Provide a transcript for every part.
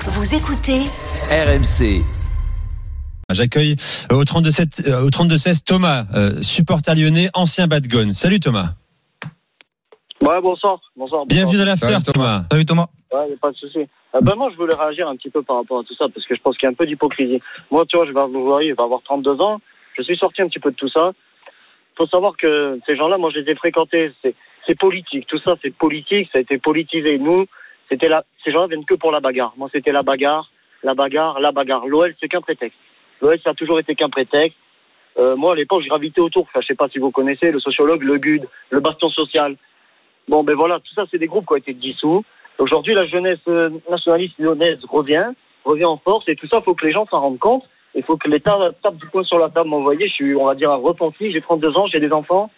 Vous écoutez RMC. J'accueille euh, au 32-7, euh, au 32-16 Thomas, euh, supporter lyonnais, ancien Badgone. Salut Thomas. Ouais, bonsoir. bonsoir, bonsoir. Bienvenue dans l'after Salut, Thomas. Salut Thomas. Ouais, y a pas de souci. Euh, ben, moi, je voulais réagir un petit peu par rapport à tout ça, parce que je pense qu'il y a un peu d'hypocrisie. Moi, tu vois, je vais, vous voyez, je vais avoir 32 ans. Je suis sorti un petit peu de tout ça. faut savoir que ces gens-là, moi, je les ai fréquentés. C'est, c'est politique. Tout ça, c'est politique. Ça a été politisé. Nous, c'était la, ces gens-là viennent que pour la bagarre. Moi, c'était la bagarre, la bagarre, la bagarre. L'OL, c'est qu'un prétexte. L'OL, ça a toujours été qu'un prétexte. Euh, moi, à l'époque, je gravitais autour. Enfin, je sais pas si vous connaissez le sociologue, le GUD, le baston social. Bon, ben voilà, tout ça, c'est des groupes qui ont été dissous. Aujourd'hui, la jeunesse euh, nationaliste lyonnaise revient, revient en force, et tout ça, faut que les gens s'en rendent compte. Il faut que l'État tape du poing sur la table. Vous voyez, je suis, on va dire, un repenti. J'ai 32 ans, j'ai des enfants.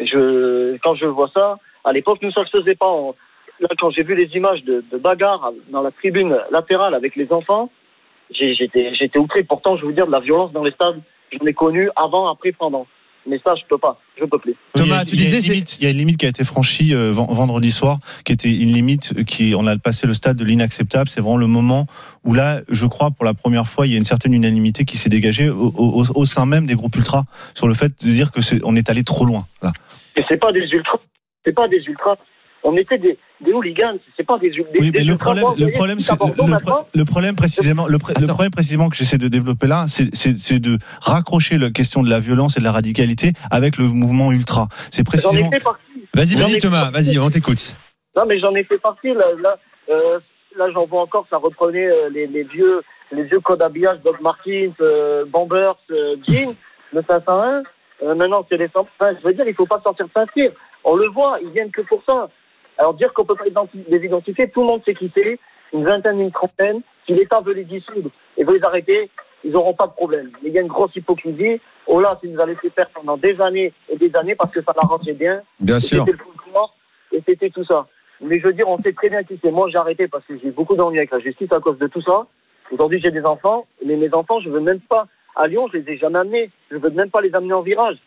Je, quand je vois ça, à l'époque, nous, ça se faisait pas. Là, quand j'ai vu les images de, de bagarres dans la tribune latérale avec les enfants, j'étais, j'étais outré. Pourtant, je veux dire, de la violence dans les stades, j'en ai connu avant, après, pendant. Mais ça, je peux pas. Je peux plus. Thomas, tu il y a disais, il y a une limite qui a été franchie euh, ven- vendredi soir, qui était une limite qui, on a passé le stade de l'inacceptable. C'est vraiment le moment où là, je crois, pour la première fois, il y a une certaine unanimité qui s'est dégagée au, au- au sein même des groupes ultras sur le fait de dire que c'est, on est allé trop loin. Là. Et c'est pas des ultras. C'est pas des ultras. On était des, des hooligans. C'est pas des, des, Oui, des mais le ultras. problème, le problème, c'est le, maintenant, pro- le problème précisément, le, pr- le Attends. problème précisément que j'essaie de développer là, c'est, de raccrocher la question de la violence et de la radicalité avec le mouvement ultra. C'est J'en ai précisément. fait partie. Vas-y, vas-y Thomas, vas-y, on t'écoute. Non, mais j'en ai fait partie. Là, là, euh, là j'en vois encore. Ça reprenait euh, les, les vieux, les vieux codes habillage Doc Martins, euh, Bombers, euh, Jeans, le 501. Euh, maintenant, c'est les 100. Enfin, je veux dire, il faut pas sortir de Saint-Cyr. On le voit, ils viennent que pour ça. Alors dire qu'on peut pas les identifier, tout le monde sait qui c'est. Une vingtaine, une trentaine. Si l'État veut les dissoudre et veut les arrêter, ils n'auront pas de problème. Mais il y a une grosse hypocrisie. Oh là, c'est nous a laissé faire pendant des années et des années parce que ça l'arrangeait bien. Bien Et sûr. C'était le et c'était tout ça. Mais je veux dire, on sait très bien qui c'est. Moi, j'ai arrêté parce que j'ai beaucoup d'ennuis avec la justice à cause de tout ça. Aujourd'hui, j'ai des enfants, mais mes enfants, je veux même pas à Lyon, je les ai jamais amenés. Je veux même pas les amener en virage.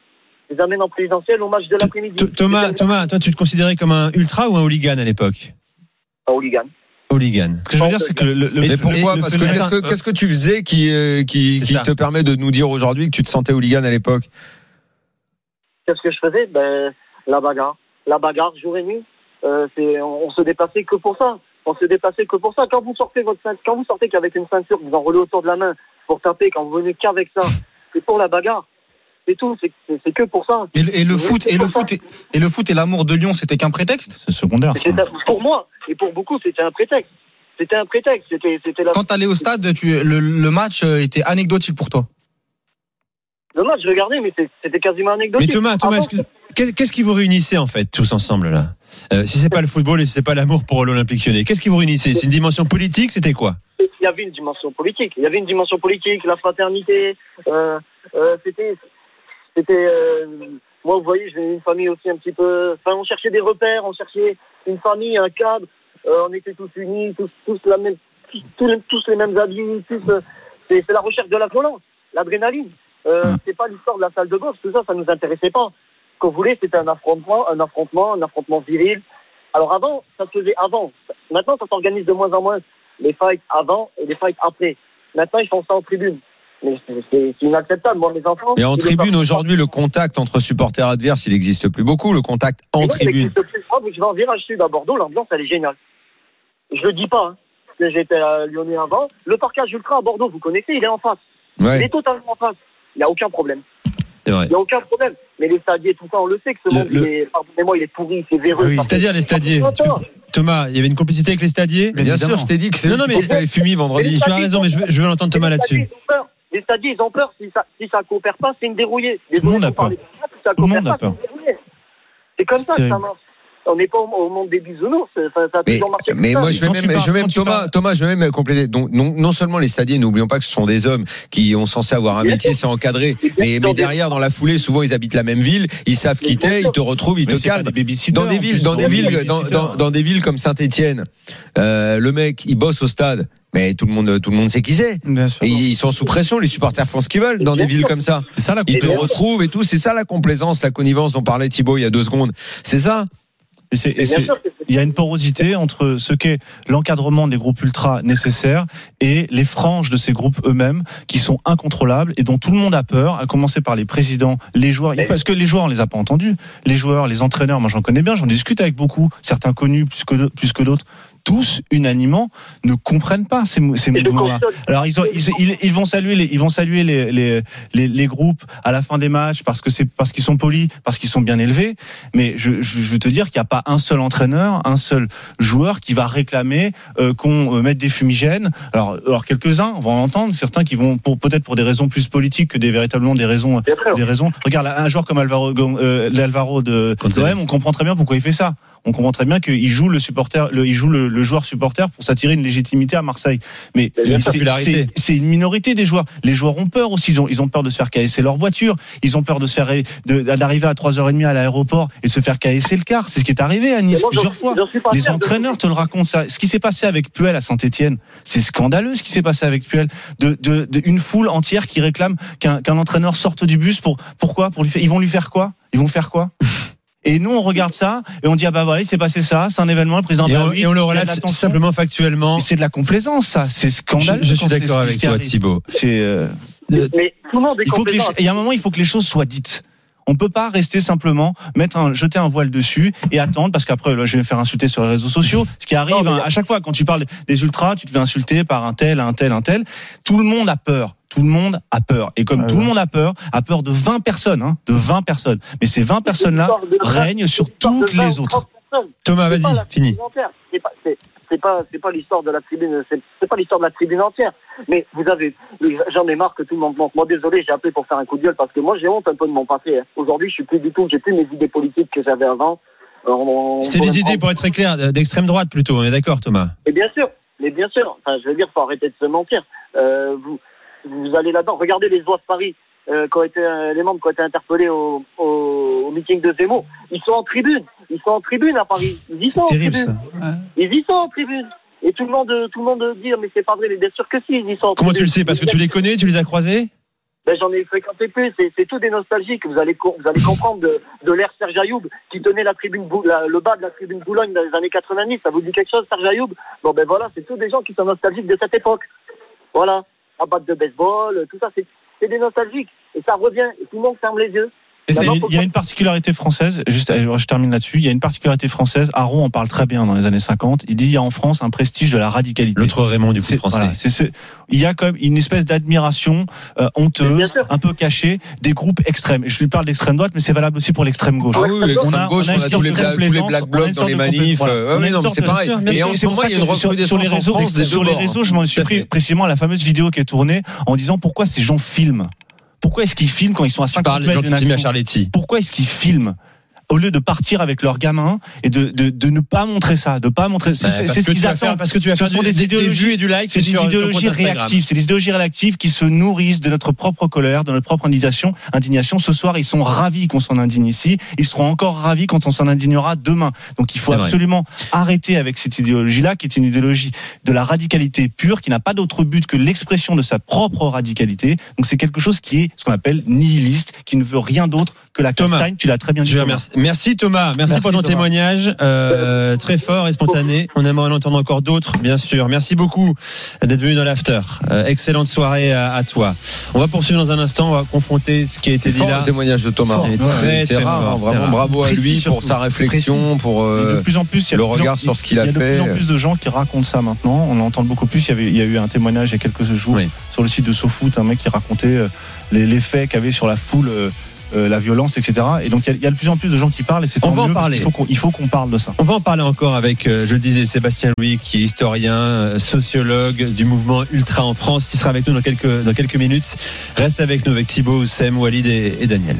Je les amène en présidentiel au match de l'après-midi. Th- Thomas, Thomas, toi, tu te considérais comme un ultra ou un hooligan à l'époque? Un hooligan. Hooligan. Ce que je veux dire, c'est que le, le- Mais pourquoi? Parce que qu'est-ce que qu'est-ce que tu faisais qui euh, qui, te permet de nous dire aujourd'hui que tu te sentais hooligan à l'époque? Qu'est-ce que je faisais? Ben, la bagarre. La bagarre, jour et nuit. Euh, c'est, on, on se déplaçait que pour ça. On se déplaçait que pour ça. Quand vous sortez votre ceinture, quand vous sortez qu'avec une ceinture, vous enroulez autour de la main pour taper, quand vous venez qu'avec ça, c'est pour la bagarre. C'est tout. C'est, que pour ça. Et le, et le Oui, foot et le foot et, et le foot et l'amour de Lyon, c'était qu'un prétexte? c'est secondaire. ça. Pour moi et pour beaucoup, c'était un prétexte. C'était un prétexte. C'était, c'était la... Quand t'allais au stade, tu, le, le match euh, était anecdotique pour toi? le match. Je regardais, mais c'était quasiment Mais anecdotique. Thomas, Thomas, qu'est- qu'est-ce qui vous réunissait en fait tous ensemble là? Euh, Si c'est pas le football et si c'est pas l'amour pour l'Olympique Lyonnais, qu'est-ce qui vous réunissait? C'est une dimension politique C'était quoi? Il y avait une dimension politique. Il y avait une dimension politique, la fraternité. Euh, euh, c'était, c'était. euh, moi, vous voyez, j'ai une famille aussi un petit peu. Enfin, on cherchait des repères, on cherchait une famille, un cadre. Euh, on était tous unis, tous, tous la même, tous, tous les, mêmes habits. Euh, c'est, c'est la recherche de la violence, l'adrénaline. Euh, C'est pas l'histoire de la salle de boxe. Tout ça, ça nous intéressait pas. Ce qu'on voulait, c'était un affrontement, un affrontement, un affrontement viril. Alors avant, ça se faisait avant. Maintenant, ça s'organise de moins en moins les fights avant et les fights après. Maintenant, ils font ça en tribune. Mais c'est- inacceptable. Moi, mes enfants. Et en tribune aujourd'hui, le contact entre supporters adverses, il n'existe plus beaucoup. Le contact Mais en non, tribune. mais moi, je vais en virage sud à Bordeaux, l'ambiance, elle est géniale. Je le dis pas, hein, que j'étais à Lyonnais avant. Le parcage ultra à Bordeaux, vous connaissez, il est en face. Il est totalement en face. Il n'y a aucun problème. C'est vrai. Il n'y a aucun problème. Mais les stadiers, tout ça, on le sait que ce Le- monde, le- il est, pardonnez-moi, il est pourri, c'est véreux. Oui, Ça fait- C'est-à-dire les stadiers. Thomas, il y avait une complicité avec les stadiers Bien sûr, je t'ai dit que c'est Non, non, mais- les fumis Mais vendredi. les Tu as raison, mais je veux, je veux l'entendre Thomas les là-dessus. Les stadiers, ils ont peur. Si ça, si ça coopère pas, c'est une dérouillée. Tout le monde a peur. ça, Tout le monde a c'est comme ça que ça marche. on n'est pas au, monde des bisounours. Ça, ça a Mais, toujours marché. mais ça. moi, je vais même, tu parles- je vais même quand tu Thomas, je vais même compléter. Donc, non, non seulement les stadiers, n'oublions pas que ce sont des hommes qui ont censé avoir un métier, c'est encadré. Et Mais, mais derrière, dans la foulée, souvent, ils habitent la même ville, ils savent qui sûr. ils te retrouvent, ils Mais te calment. Dans des villes, dans des des villes, dans, dans des villes comme Saint-Étienne, euh, le mec, il bosse au stade. Mais tout le monde, tout le monde sait qui c'est. Bien sûr. Et ils sont sous pression, les supporters font ce qu'ils veulent dans des villes comme ça. C'est ça la Ils te retrouvent et tout. C'est ça la complaisance, la connivence dont parlait Thibaut il y a deux secondes. C'est ça. Et c'est- et c'est- il y a une porosité entre ce qu'est l'encadrement des groupes ultra nécessaires et les franges de ces groupes eux-mêmes qui sont incontrôlables et dont tout le monde a peur, à commencer par les présidents, les joueurs, Mais- parce que les joueurs on les a pas entendus, les joueurs, les entraîneurs, moi j'en connais bien, j'en discute avec beaucoup, certains connus plus que plus que d'autres, tous unanimement ne comprennent pas ces, ces mouvements-là. Alors ils, ont- ils, ils- ils vont saluer les ils vont saluer les, les, les, les groupes à la fin des matchs parce que c'est parce qu'ils sont polis, parce qu'ils sont bien élevés. Mais je, je, je veux te dire qu'il n'y a pas un seul entraîneur, un seul joueur qui va réclamer euh, qu'on euh, mette des fumigènes. Alors, alors quelques-uns, on va en entendre, certains qui vont pour peut-être pour des raisons plus politiques que des véritablement des raisons des raisons. Regarde, un joueur comme Alvaro, euh, l'Alvaro de on comprend très bien pourquoi il fait ça. On comprend très bien qu'il joue le supporter, le, il joue le, le joueur supporter pour s'attirer une légitimité à Marseille. Mais c'est- une minorité des joueurs. Les joueurs ont peur aussi. Ils ont, ils ont peur de se faire caesser leur voiture. Ils ont peur de se faire d'arriver à 3h30 à l'aéroport et de se faire caesser le car. C'est ce qui est arrivé à Nice moi, plusieurs fois. Les entraîneurs te le racontent ça. Ce qui s'est passé avec Puel à Saint-Etienne, c'est scandaleux ce qui s'est passé avec Puel. De, de, de- une foule entière qui réclame qu'un qu'un entraîneur sorte du bus pour pourquoi? Pour lui faire, ils vont lui faire quoi? Ils vont faire quoi? Et nous on regarde ça et on dit ah bah voilà il s'est passé ça, c'est un événement le président Et on, oui, et on le relate simplement factuellement. C'est de la complaisance ça, c'est scandaleux. je suis d'accord avec toi. C'est euh, Mais tout le monde est il faut que les, compétent. il y a un moment, il faut que les choses soient dites. On peut pas rester simplement mettre un, jeter un voile dessus et attendre parce qu'après je vais me faire insulter sur les réseaux sociaux. Ce qui arrive Non, hein, à chaque fois quand tu parles des ultras, tu te fais insulter par un tel, un tel, un tel. Tout le monde a peur. Tout le monde a peur. Et comme Ouais, tout ouais. le monde a peur, a peur de 20 personnes, hein, de 20 personnes. Mais ces 20 personnes-là C'est règnent sur c'est toutes 20 les autres. 30 personnes. Thomas, C'est vas-y, fini. C'est pas, c'est, c'est pas, c'est pas l'histoire de la tribune, c'est, c'est pas l'histoire de la tribune entière. Mais vous avez, j'en ai marre que tout le monde monte. Moi, désolé, j'ai appelé pour faire un coup de gueule parce que moi, j'ai honte un peu de mon passé. hein. Aujourd'hui, je suis plus du tout, j'ai plus mes idées politiques que j'avais avant. C'était on- des idées, pour être très clair, d'extrême droite plutôt. On est d'accord, Thomas Mais bien sûr, mais bien sûr. Enfin, je veux dire, faut arrêter de se mentir. Euh, vous, vous allez là-dedans. Regardez les oies de Paris, euh, qui ont été, euh, les membres qui ont été interpellés au, au, au meeting de Zemmour. Ils sont en tribune. Ils sont en tribune à Paris. Ils y sont en tribune. ça. Ils y sont en tribune. Et tout le monde, tout le monde dit, mais c'est pas vrai. Mais bien sûr que si, ils y sont. en Comment tu le sais? Parce que tu les connais, tu les as croisés? Ben, j'en ai fréquenté plus. C'est, tout des nostalgiques. Vous allez, vous allez comprendre de, de l'ère Serge Ayoub qui tenait la tribune, la- le bas de la tribune Boulogne dans les années 90. Ça vous dit quelque chose, Serge Ayoub? Bon, ben voilà, c'est tous des gens qui sont nostalgiques de cette époque. Voilà. La batte de baseball, tout ça, c'est, des nostalgiques. Et ça revient. Et tout le monde ferme les yeux. Il y, a une, y a particularité française, juste, euh, je termine là-dessus, il y a une particularité française, Aron en parle très bien dans les années 50, il dit il y a en France un prestige de la radicalité. L'autre Raymond du C'est- français. voilà, c'est ce- il y a comme une espèce d'admiration euh, Mais honteuse, un peu cachée, des groupes extrêmes. Et je lui parle d'extrême droite, mais c'est valable aussi pour l'extrême gauche. Ah oui, l'extrême On a- gauche, on a on une a sorte tous les, de bla- tous les complaisance, black blocs dans les manifs. Euh, une non, mais c'est pareil. Et en c'est ce pour moment, ça il y a une sur- recrudescence sur les réseaux, sur les réseaux, je m'en suis pris précisément à la fameuse vidéo qui est tournée en disant pourquoi ces gens filment. Pourquoi est-ce qu'ils filment quand ils sont à Tu 50 parles des gens mètres qui d'une filment à action Charletti. pourquoi est-ce qu'ils filment? Au lieu de partir avec leurs gamins et de, de, de ne pas montrer ça, de pas montrer. C'est Bah, c'est- ce qu'ils vas faire- attendent. Parce que tu vas Ce faire sont du- des idéologies- et du like C'est des compte idéologies réactives. C'est des idéologies réactives qui se nourrissent de notre propre colère, de notre propre indignation. indignation. Ce soir, ils sont ravis qu'on s'en indigne ici. Ils seront encore ravis quand on s'en indignera demain. Donc, il faut absolument arrêter avec cette idéologie-là, qui est une idéologie de la radicalité pure, qui n'a pas d'autre but que l'expression de sa propre radicalité. Donc, c'est quelque chose qui est ce qu'on appelle nihiliste, qui ne veut rien d'autre que la Thomas, castagne. Tu l'as très bien dit. Je. Merci Thomas, merci, Merci, pour ton Thomas. témoignage euh, très fort et spontané. On aimerait en entendre encore d'autres, bien sûr. Merci beaucoup d'être venu dans l'after. Euh, excellente soirée à, à toi. On va poursuivre dans un instant. On va confronter ce qui a été dit là. témoignage de Thomas. Fort. Ouais, C'est rare, fort, hein, c'est vraiment rare. bravo à Précis lui pour sa réflexion, pour euh, de plus en plus, il y a le de plus en- regard sur ce qu'il a il y a de fait. plus en plus de gens qui racontent ça maintenant. On entend beaucoup plus. Il y, avait, il y a eu un témoignage il y a quelques jours Oui. sur le site de SoFoot, un mec qui racontait euh, les, les faits qu'avait sur la foule. Euh, la violence, etc. Et donc il y, a, il y a de plus en plus de gens qui parlent et c'est On va en parler. qu'il faut qu'on- Il faut qu'on parle de ça. On va en parler encore avec, euh, je le disais, Sébastien Louis, qui est historien, euh, sociologue du mouvement ultra en France, qui sera avec nous dans quelques, dans quelques minutes. Reste avec nous avec Thibaut, Oussem, Walid et, et Daniel.